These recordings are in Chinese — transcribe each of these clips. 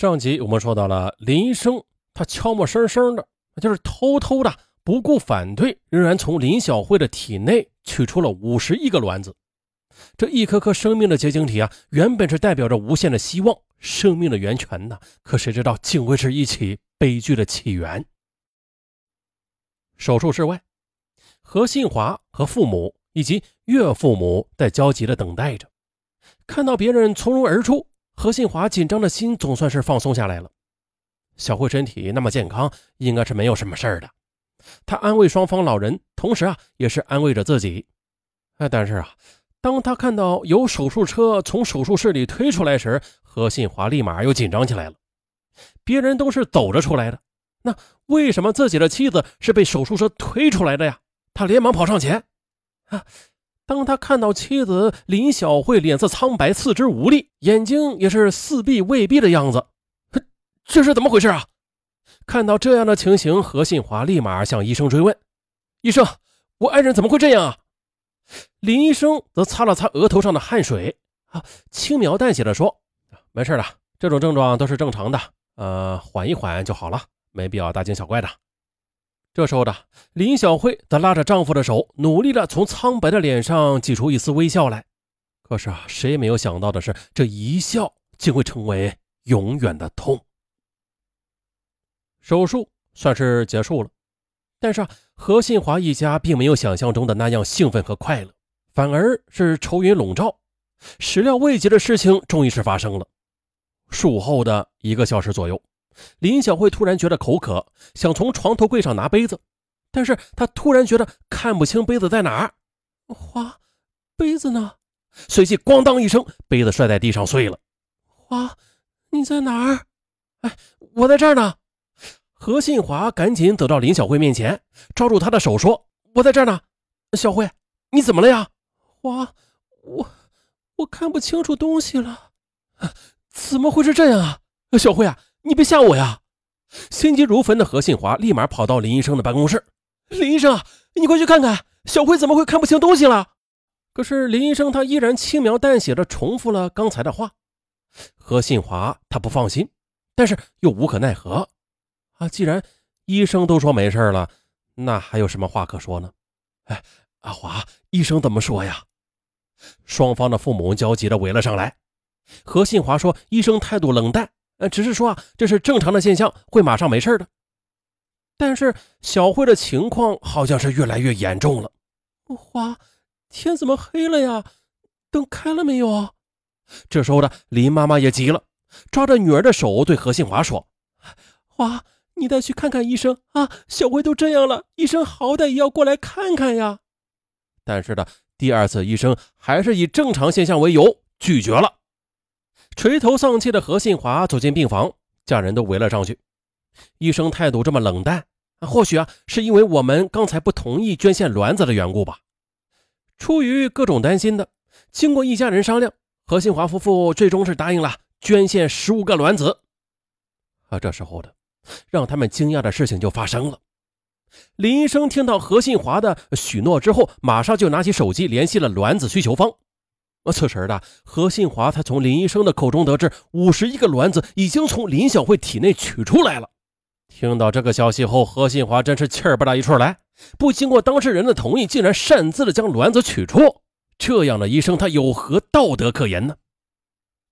上集我们说到了林生，他悄默声声的，就是偷偷的，不顾反对，仍然从林小慧的体内取出了五十亿个卵子。这一颗颗生命的结晶体啊，原本是代表着无限的希望，生命的源泉呐。可谁知道，竟会是一起悲剧的起源。手术室外，何信华和父母以及岳父母在焦急的等待着，看到别人从容而出。何信华紧张的心总算是放松下来了。小慧身体那么健康，应该是没有什么事儿的。他安慰双方老人，同时啊，也是安慰着自己。哎，但是啊，当他看到有手术车从手术室里推出来时，何信华立马又紧张起来了。别人都是走着出来的，那为什么自己的妻子是被手术车推出来的呀？他连忙跑上前，啊。当他看到妻子林小慧脸色苍白、四肢无力，眼睛也是四闭未闭的样子，这是怎么回事啊？看到这样的情形，何信华立马向医生追问：“医生，我爱人怎么会这样啊？”林医生则擦了擦额头上的汗水，啊，轻描淡写的说：“没事的，这种症状都是正常的，呃，缓一缓就好了，没必要大惊小怪的。”这时候的林小慧则拉着丈夫的手，努力的从苍白的脸上挤出一丝微笑来。可是啊，谁也没有想到的是，这一笑竟会成为永远的痛。手术算是结束了，但是啊，何信华一家并没有想象中的那样兴奋和快乐，反而是愁云笼罩。始料未及的事情终于是发生了。术后的一个小时左右。林小慧突然觉得口渴，想从床头柜上拿杯子，但是她突然觉得看不清杯子在哪儿。花，杯子呢？随即咣当一声，杯子摔在地上碎了。花，你在哪儿？哎，我在这儿呢。何信华赶紧走到林小慧面前，抓住她的手说：“我在这儿呢。”小慧，你怎么了呀？花，我我看不清楚东西了。怎么会是这样啊？小慧啊！你别吓我呀！心急如焚的何信华立马跑到林医生的办公室。林医生，你快去看看，小慧怎么会看不清东西了？可是林医生他依然轻描淡写的重复了刚才的话。何信华他不放心，但是又无可奈何。啊，既然医生都说没事了，那还有什么话可说呢？哎，阿华，医生怎么说呀？双方的父母焦急的围了上来。何信华说：“医生态度冷淡。”呃，只是说啊，这是正常的现象，会马上没事的。但是小慧的情况好像是越来越严重了。花，天怎么黑了呀？灯开了没有啊？这时候的林妈妈也急了，抓着女儿的手对何信华说：“花，你带去看看医生啊！小慧都这样了，医生好歹也要过来看看呀。”但是呢，第二次医生还是以正常现象为由拒绝了。垂头丧气的何信华走进病房，家人都围了上去。医生态度这么冷淡，或许啊，是因为我们刚才不同意捐献卵子的缘故吧。出于各种担心的，经过一家人商量，何信华夫妇最终是答应了捐献十五个卵子。啊，这时候的让他们惊讶的事情就发生了。林医生听到何信华的许诺之后，马上就拿起手机联系了卵子需求方。而此时的何信华才从林医生的口中得知，五十一个卵子已经从林小慧体内取出来了。听到这个消息后，何信华真是气不打一处来。不经过当事人的同意，竟然擅自的将卵子取出，这样的医生他有何道德可言呢？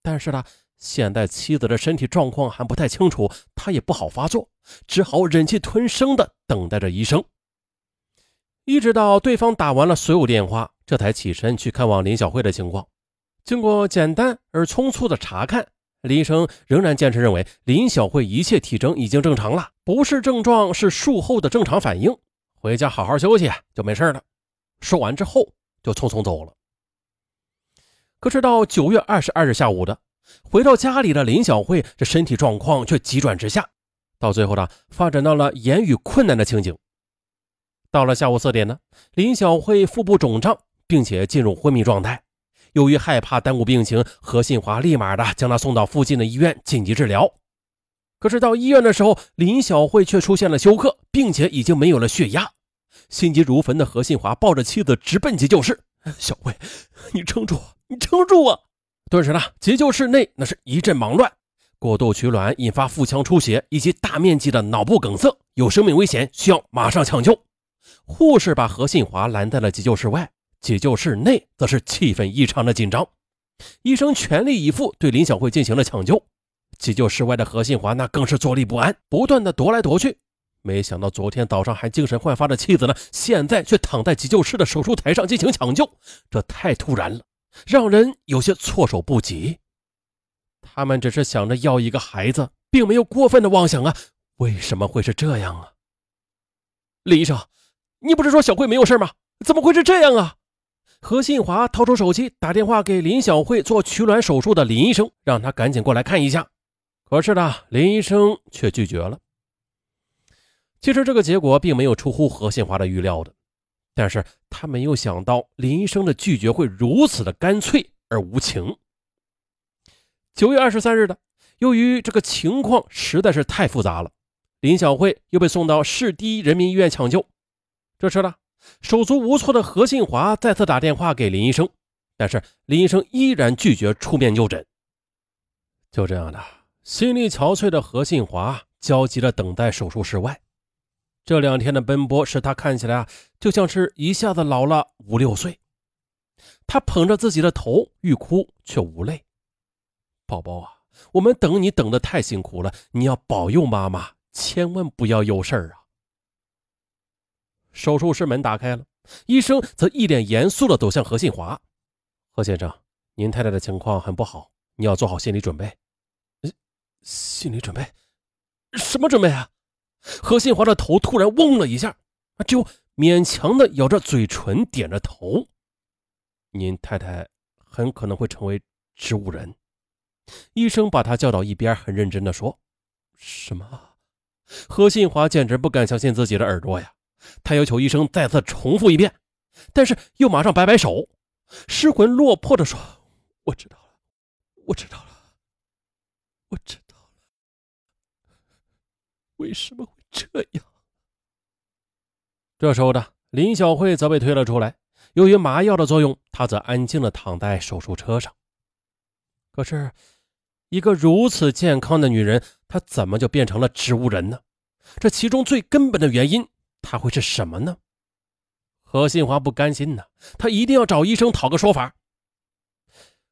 但是呢，现在妻子的身体状况还不太清楚，他也不好发作，只好忍气吞声的等待着医生。一直到对方打完了所有电话。这才起身去看望林小慧的情况。经过简单而匆促的查看，林医生仍然坚持认为林小慧一切体征已经正常了，不是症状，是术后的正常反应。回家好好休息就没事了。说完之后就匆匆走了。可是到九月二十二日下午的，回到家里的林小慧，这身体状况却急转直下，到最后呢，发展到了言语困难的情景。到了下午四点呢，林小慧腹部肿胀。并且进入昏迷状态。由于害怕耽误病情，何信华立马的将他送到附近的医院紧急治疗。可是到医院的时候，林小慧却出现了休克，并且已经没有了血压。心急如焚的何信华抱着妻子直奔急救室：“小慧，你撑住，你撑住啊！”顿时呢，急救室内那是一阵忙乱，过度取卵引发腹腔出血以及大面积的脑部梗塞，有生命危险，需要马上抢救。护士把何信华拦在了急救室外，急救室内则是气氛异常的紧张。医生全力以赴对林小慧进行了抢救。急救室外的何信华那更是坐立不安，不断的踱来踱去。没想到昨天早上还精神焕发的妻子呢，现在却躺在急救室的手术台上进行抢救，这太突然了，让人有些措手不及。他们只是想着要一个孩子，并没有过分的妄想啊，为什么会是这样啊？李医生，你不是说小慧没有事吗？怎么会是这样啊？何信华掏出手机打电话给林小慧做取卵手术的林医生，让他赶紧过来看一下。可是呢，林医生却拒绝了。其实这个结果并没有出乎何信华的预料的，但是他没有想到林医生的拒绝会如此的干脆而无情。九月二十三日的，由于这个情况实在是太复杂了，林小慧又被送到市第一人民医院抢救。这时呢，手足无措的何信华再次打电话给林医生，但是林医生依然拒绝出面就诊。就这样的。心力憔悴的何信华焦急地等待手术室外。这两天的奔波使他看起来啊，就像是一下子老了五六岁。他捧着自己的头，欲哭却无泪。宝宝啊，我们等你等得太辛苦了，你要保佑妈妈，千万不要有事儿啊！手术室门打开了，医生则一脸严肃地走向何信华：“何先生，您太太的情况很不好，你要做好心理准备。”心理准备，什么准备啊？何信华的头突然嗡了一下，只有勉强的咬着嘴唇，点着头。您太太很可能会成为植物人。医生把他叫到一边，很认真的说：“什么？”何信华简直不敢相信自己的耳朵呀！他要求医生再次重复一遍，但是又马上摆摆手，失魂落魄的说：“我知道了，我知道了，我知道了。”为什么会这样？这时候的林小慧则被推了出来，由于麻药的作用，她则安静的躺在手术车上。可是，一个如此健康的女人，她怎么就变成了植物人呢？这其中最根本的原因，他会是什么呢？何新华不甘心呢，他一定要找医生讨个说法。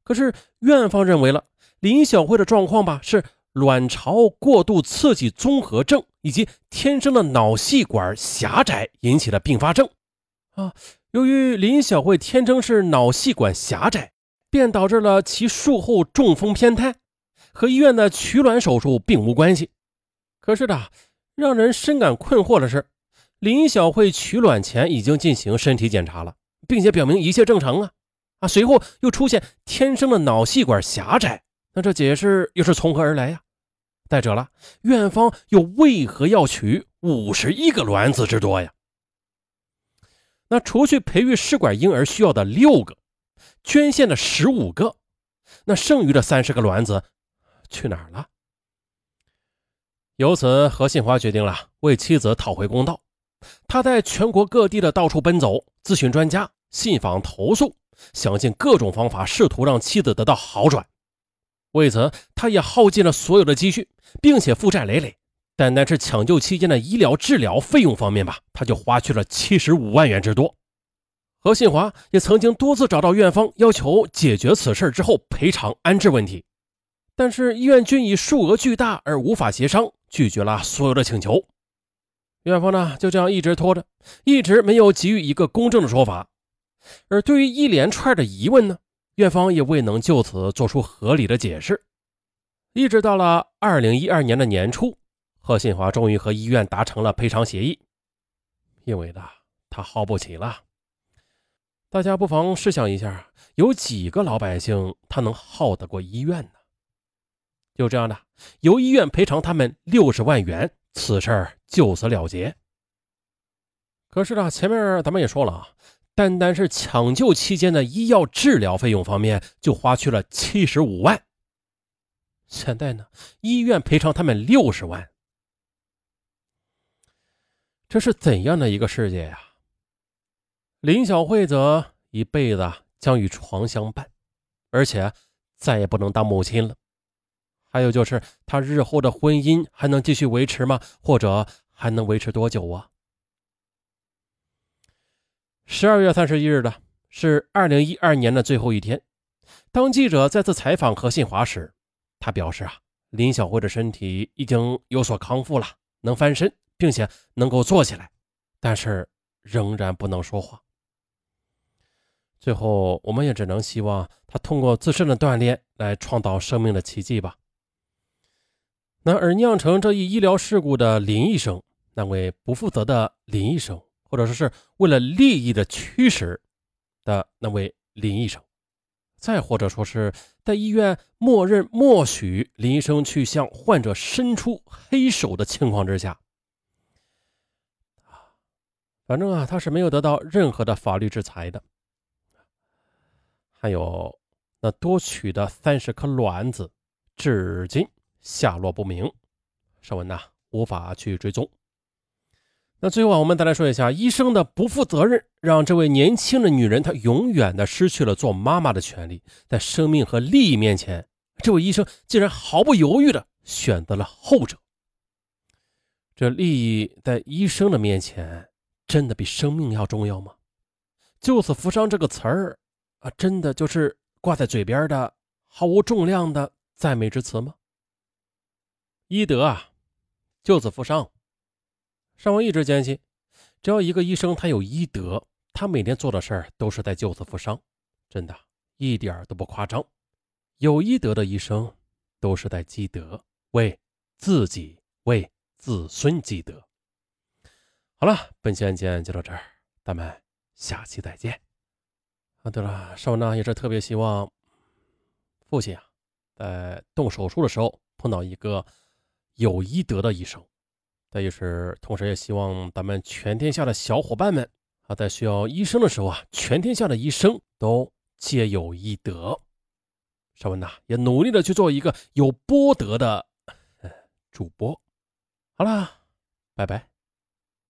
可是院方认为了林小慧的状况吧，是。卵巢过度刺激综合症以及天生的脑细管狭窄引起的并发症啊，由于林小慧天生是脑细管狭窄，便导致了其术后中风偏瘫，和医院的取卵手术并无关系。可是的，让人深感困惑的是，林小慧取卵前已经进行身体检查了，并且表明一切正常啊啊，随后又出现天生的脑细管狭窄，那这解释又是从何而来呀？再者了，院方又为何要取五十一个卵子之多呀？那除去培育试管婴儿需要的六个，捐献的十五个，那剩余的三十个卵子去哪儿了？由此，何信华决定了为妻子讨回公道。他在全国各地的到处奔走，咨询专家，信访投诉，想尽各种方法，试图让妻子得到好转。为此，他也耗尽了所有的积蓄，并且负债累累。单单是抢救期间的医疗治疗费用方面吧，他就花去了七十五万元之多。何信华也曾经多次找到院方，要求解决此事之后赔偿安置问题，但是医院均以数额巨大而无法协商，拒绝了所有的请求。院方呢就这样一直拖着，一直没有给予一个公正的说法。而对于一连串的疑问呢？院方也未能就此做出合理的解释，一直到了二零一二年的年初，贺信华终于和医院达成了赔偿协议，因为呢，他耗不起了。大家不妨试想一下，有几个老百姓他能耗得过医院呢？就这样的，由医院赔偿他们六十万元，此事儿就此了结。可是呢，前面咱们也说了啊。单单是抢救期间的医药治疗费用方面，就花去了七十五万。现在呢，医院赔偿他们六十万，这是怎样的一个世界呀？林小慧则一辈子将与床相伴，而且再也不能当母亲了。还有就是他日后的婚姻还能继续维持吗？或者还能维持多久啊？十二月三十一日的是二零一二年的最后一天。当记者再次采访何信华时，他表示啊，林小慧的身体已经有所康复了，能翻身，并且能够坐起来，但是仍然不能说话。最后，我们也只能希望他通过自身的锻炼来创造生命的奇迹吧。那而酿成这一医疗事故的林医生，那位不负责的林医生。或者说是为了利益的驱使的那位林医生，再或者说是在医院默认默许林医生去向患者伸出黑手的情况之下，反正啊，他是没有得到任何的法律制裁的。还有那多取的三十颗卵子，至今下落不明，尚文呐无法去追踪。那最后啊，我们再来说一下医生的不负责任，让这位年轻的女人她永远的失去了做妈妈的权利。在生命和利益面前，这位医生竟然毫不犹豫的选择了后者。这利益在医生的面前，真的比生命要重要吗？救死扶伤这个词儿啊，真的就是挂在嘴边的毫无重量的赞美之词吗？医德啊，救死扶伤。尚文一直坚信，只要一个医生他有医德，他每天做的事儿都是在救死扶伤，真的，一点都不夸张。有医德的医生都是在积德，为自己、为子孙积德。好了，本期案件就到这儿，咱们下期再见。啊，对了，尚文呢也是特别希望父亲啊，在动手术的时候碰到一个有医德的医生。再就是，同时也希望咱们全天下的小伙伴们啊，在需要医生的时候啊，全天下的医生都皆有医德。邵文呐，也努力的去做一个有波德的主播。好啦，拜拜。